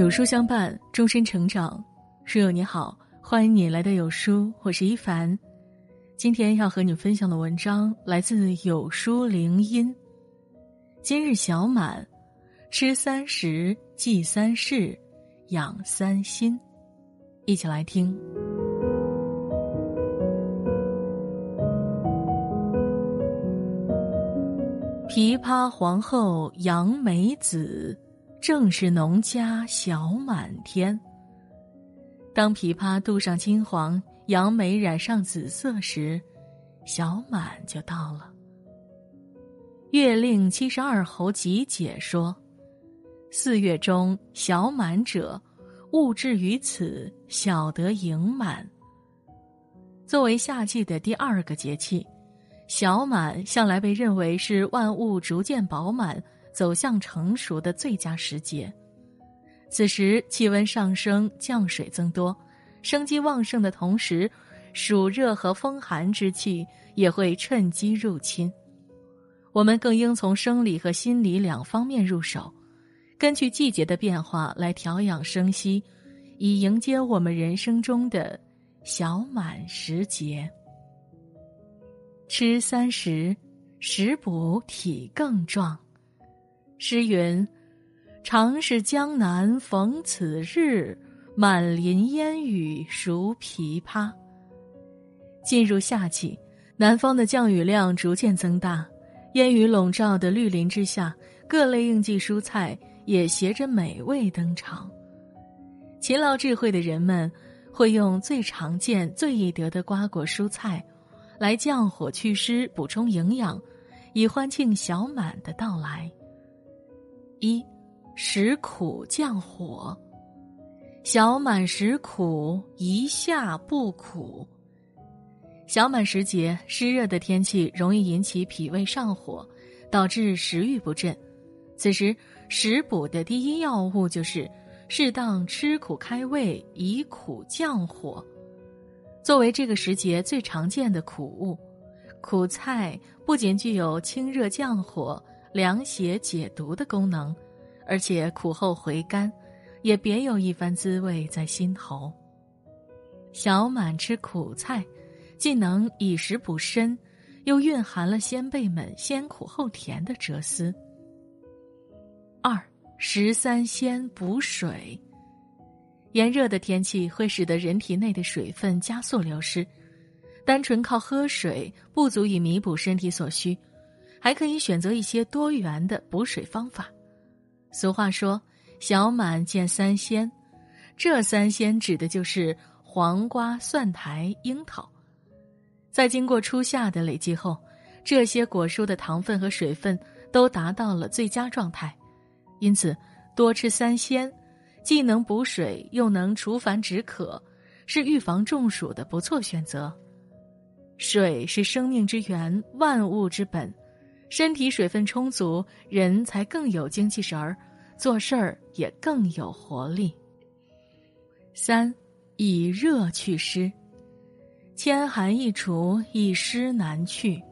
有书相伴，终身成长。书友你好，欢迎你来到有书，我是一凡。今天要和你分享的文章来自有书灵音。今日小满，吃三十，记三世，养三心。一起来听。琵琶皇后杨梅子。正是农家小满天。当枇杷镀上金黄，杨梅染上紫色时，小满就到了。月令七十二候集解说：四月中小满者，物至于此，小得盈满。作为夏季的第二个节气，小满向来被认为是万物逐渐饱满。走向成熟的最佳时节，此时气温上升，降水增多，生机旺盛的同时，暑热和风寒之气也会趁机入侵。我们更应从生理和心理两方面入手，根据季节的变化来调养生息，以迎接我们人生中的小满时节。吃三十，食补体更壮。诗云：“常是江南逢此日，满林烟雨熟枇杷。”进入夏季，南方的降雨量逐渐增大，烟雨笼罩的绿林之下，各类应季蔬菜也携着美味登场。勤劳智慧的人们会用最常见、最易得的瓜果蔬菜，来降火祛湿、补充营养，以欢庆小满的到来。一，食苦降火。小满食苦，一夏不苦。小满时节，湿热的天气容易引起脾胃上火，导致食欲不振。此时，食补的第一要务就是适当吃苦开胃，以苦降火。作为这个时节最常见的苦物，苦菜不仅具有清热降火。凉血解毒的功能，而且苦后回甘，也别有一番滋味在心头。小满吃苦菜，既能以食补身，又蕴含了先辈们先苦后甜的哲思。二食三鲜补水，炎热的天气会使得人体内的水分加速流失，单纯靠喝水不足以弥补身体所需。还可以选择一些多元的补水方法。俗话说“小满见三鲜”，这三鲜指的就是黄瓜、蒜苔、樱桃。在经过初夏的累积后，这些果蔬的糖分和水分都达到了最佳状态，因此多吃三鲜，既能补水又能除烦止渴，是预防中暑的不错选择。水是生命之源，万物之本。身体水分充足，人才更有精气神儿，做事儿也更有活力。三，以热祛湿，千寒易除，一湿难去。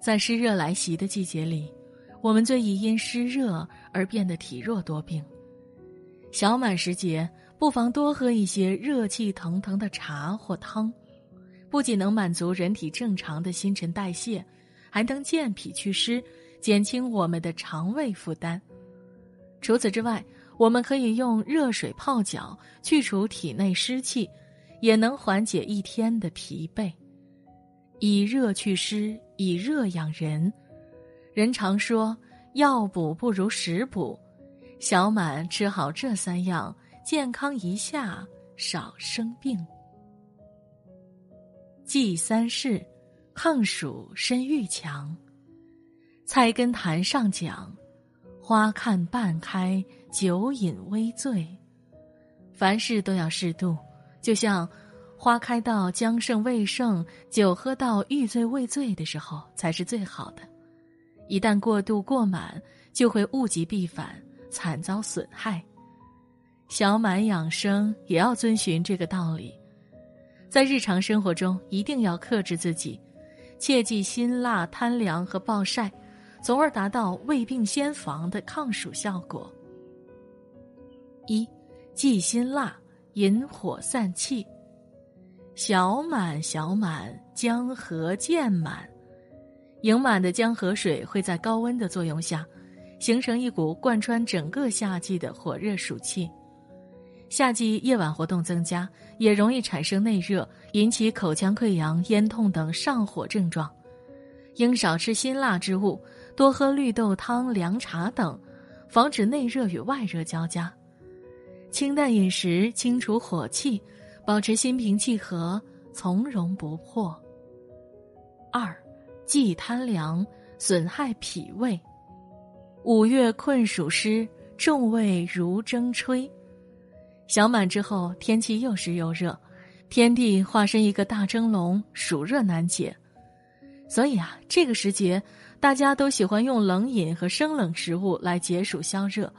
在湿热来袭的季节里，我们最易因湿热而变得体弱多病。小满时节，不妨多喝一些热气腾腾的茶或汤，不仅能满足人体正常的新陈代谢。还能健脾祛湿，减轻我们的肠胃负担。除此之外，我们可以用热水泡脚，去除体内湿气，也能缓解一天的疲惫。以热祛湿，以热养人。人常说药补不如食补，小满吃好这三样，健康一夏，少生病。记三事。抗暑身愈强，菜根谭上讲，花看半开，酒饮微醉。凡事都要适度，就像花开到将盛未盛，酒喝到欲醉未醉的时候，才是最好的。一旦过度过满，就会物极必反，惨遭损害。小满养生也要遵循这个道理，在日常生活中一定要克制自己。切忌辛辣、贪凉和暴晒，从而达到未病先防的抗暑效果。一，忌辛辣，引火散气。小满小满，江河渐满。盈满的江河水会在高温的作用下，形成一股贯穿整个夏季的火热暑气。夏季夜晚活动增加，也容易产生内热，引起口腔溃疡、咽痛等上火症状。应少吃辛辣之物，多喝绿豆汤、凉茶等，防止内热与外热交加。清淡饮食，清除火气，保持心平气和，从容不迫。二。忌贪凉，损害脾胃。五月困暑湿，众胃如蒸吹。小满之后，天气又湿又热，天地化身一个大蒸笼，暑热难解。所以啊，这个时节，大家都喜欢用冷饮和生冷食物来解暑消热。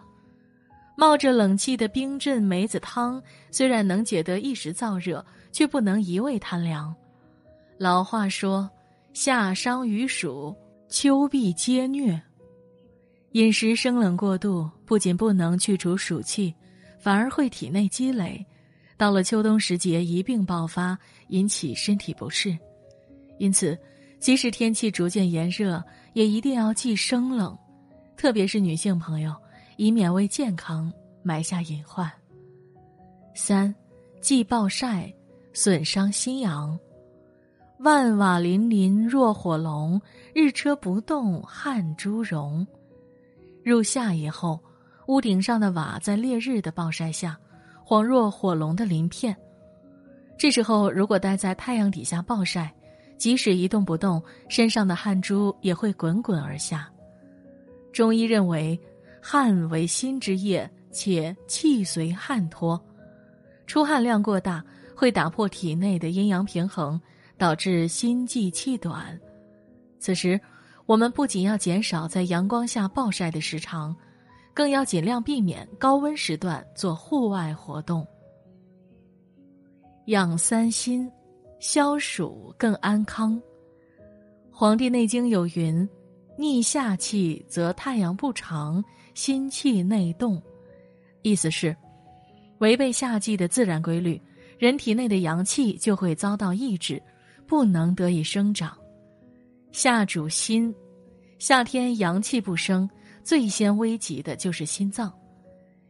冒着冷气的冰镇梅子汤，虽然能解得一时燥热，却不能一味贪凉。老话说。夏伤于暑，秋必皆虐。饮食生冷过度，不仅不能去除暑气，反而会体内积累，到了秋冬时节一并爆发，引起身体不适。因此，即使天气逐渐炎热，也一定要忌生冷，特别是女性朋友，以免为健康埋下隐患。三，忌暴晒，损伤心阳。万瓦粼粼若火龙，日车不动汗珠融。入夏以后，屋顶上的瓦在烈日的暴晒下，恍若火龙的鳞片。这时候，如果待在太阳底下暴晒，即使一动不动，身上的汗珠也会滚滚而下。中医认为，汗为心之液，且气随汗脱，出汗量过大会打破体内的阴阳平衡。导致心悸气短，此时我们不仅要减少在阳光下暴晒的时长，更要尽量避免高温时段做户外活动。养三心，消暑更安康。《黄帝内经》有云：“逆夏气则太阳不长，心气内动。”意思是，违背夏季的自然规律，人体内的阳气就会遭到抑制。不能得以生长，夏主心，夏天阳气不生，最先危及的就是心脏。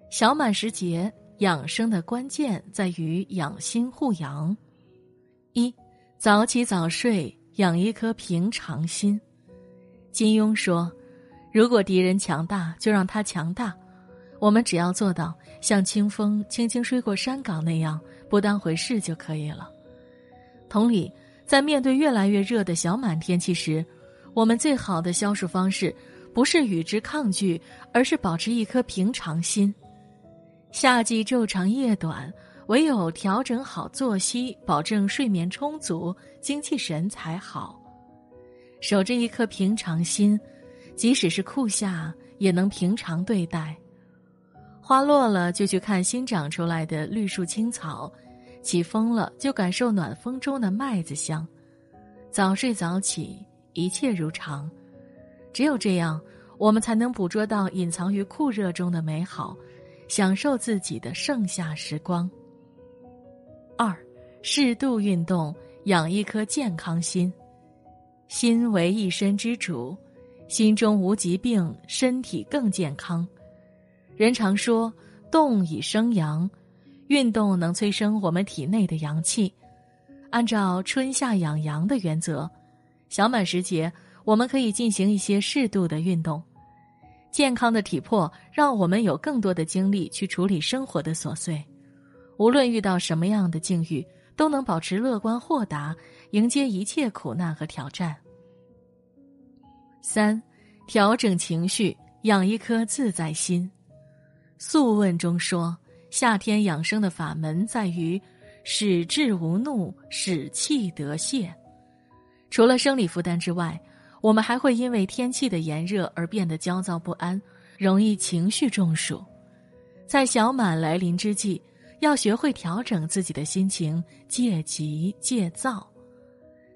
小满时节，养生的关键在于养心护阳。一，早起早睡，养一颗平常心。金庸说：“如果敌人强大，就让他强大。我们只要做到像清风轻轻吹过山岗那样，不当回事就可以了。”同理。在面对越来越热的小满天气时，我们最好的消暑方式，不是与之抗拒，而是保持一颗平常心。夏季昼长夜短，唯有调整好作息，保证睡眠充足，精气神才好。守着一颗平常心，即使是酷夏，也能平常对待。花落了，就去看新长出来的绿树青草。起风了，就感受暖风中的麦子香。早睡早起，一切如常。只有这样，我们才能捕捉到隐藏于酷热中的美好，享受自己的盛夏时光。二，适度运动，养一颗健康心。心为一身之主，心中无疾病，身体更健康。人常说，动以生阳。运动能催生我们体内的阳气。按照春夏养阳的原则，小满时节我们可以进行一些适度的运动。健康的体魄让我们有更多的精力去处理生活的琐碎。无论遇到什么样的境遇，都能保持乐观豁达，迎接一切苦难和挑战。三，调整情绪，养一颗自在心。《素问》中说。夏天养生的法门在于，使志无怒，使气得泄。除了生理负担之外，我们还会因为天气的炎热而变得焦躁不安，容易情绪中暑。在小满来临之际，要学会调整自己的心情，戒急戒躁。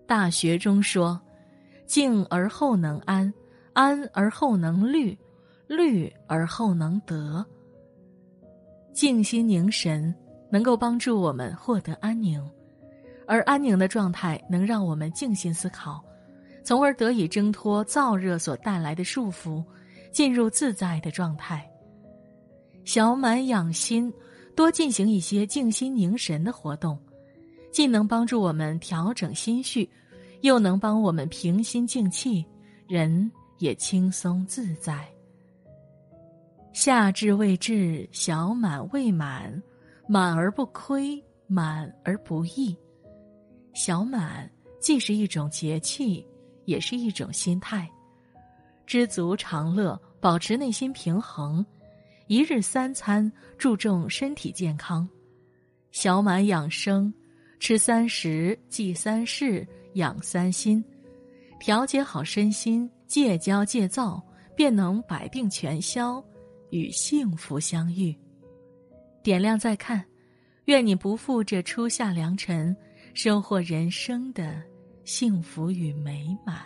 大学中说：“静而后能安，安而后能虑，虑而后能得。”静心凝神能够帮助我们获得安宁，而安宁的状态能让我们静心思考，从而得以挣脱燥热所带来的束缚，进入自在的状态。小满养心，多进行一些静心凝神的活动，既能帮助我们调整心绪，又能帮我们平心静气，人也轻松自在。夏至未至，小满未满，满而不亏，满而不溢。小满既是一种节气，也是一种心态。知足常乐，保持内心平衡。一日三餐，注重身体健康；小满养生，吃三食，记三事，养三心，调节好身心，戒骄戒躁，便能百病全消，与幸福相遇。点亮再看，愿你不负这初夏良辰，收获人生的幸福与美满。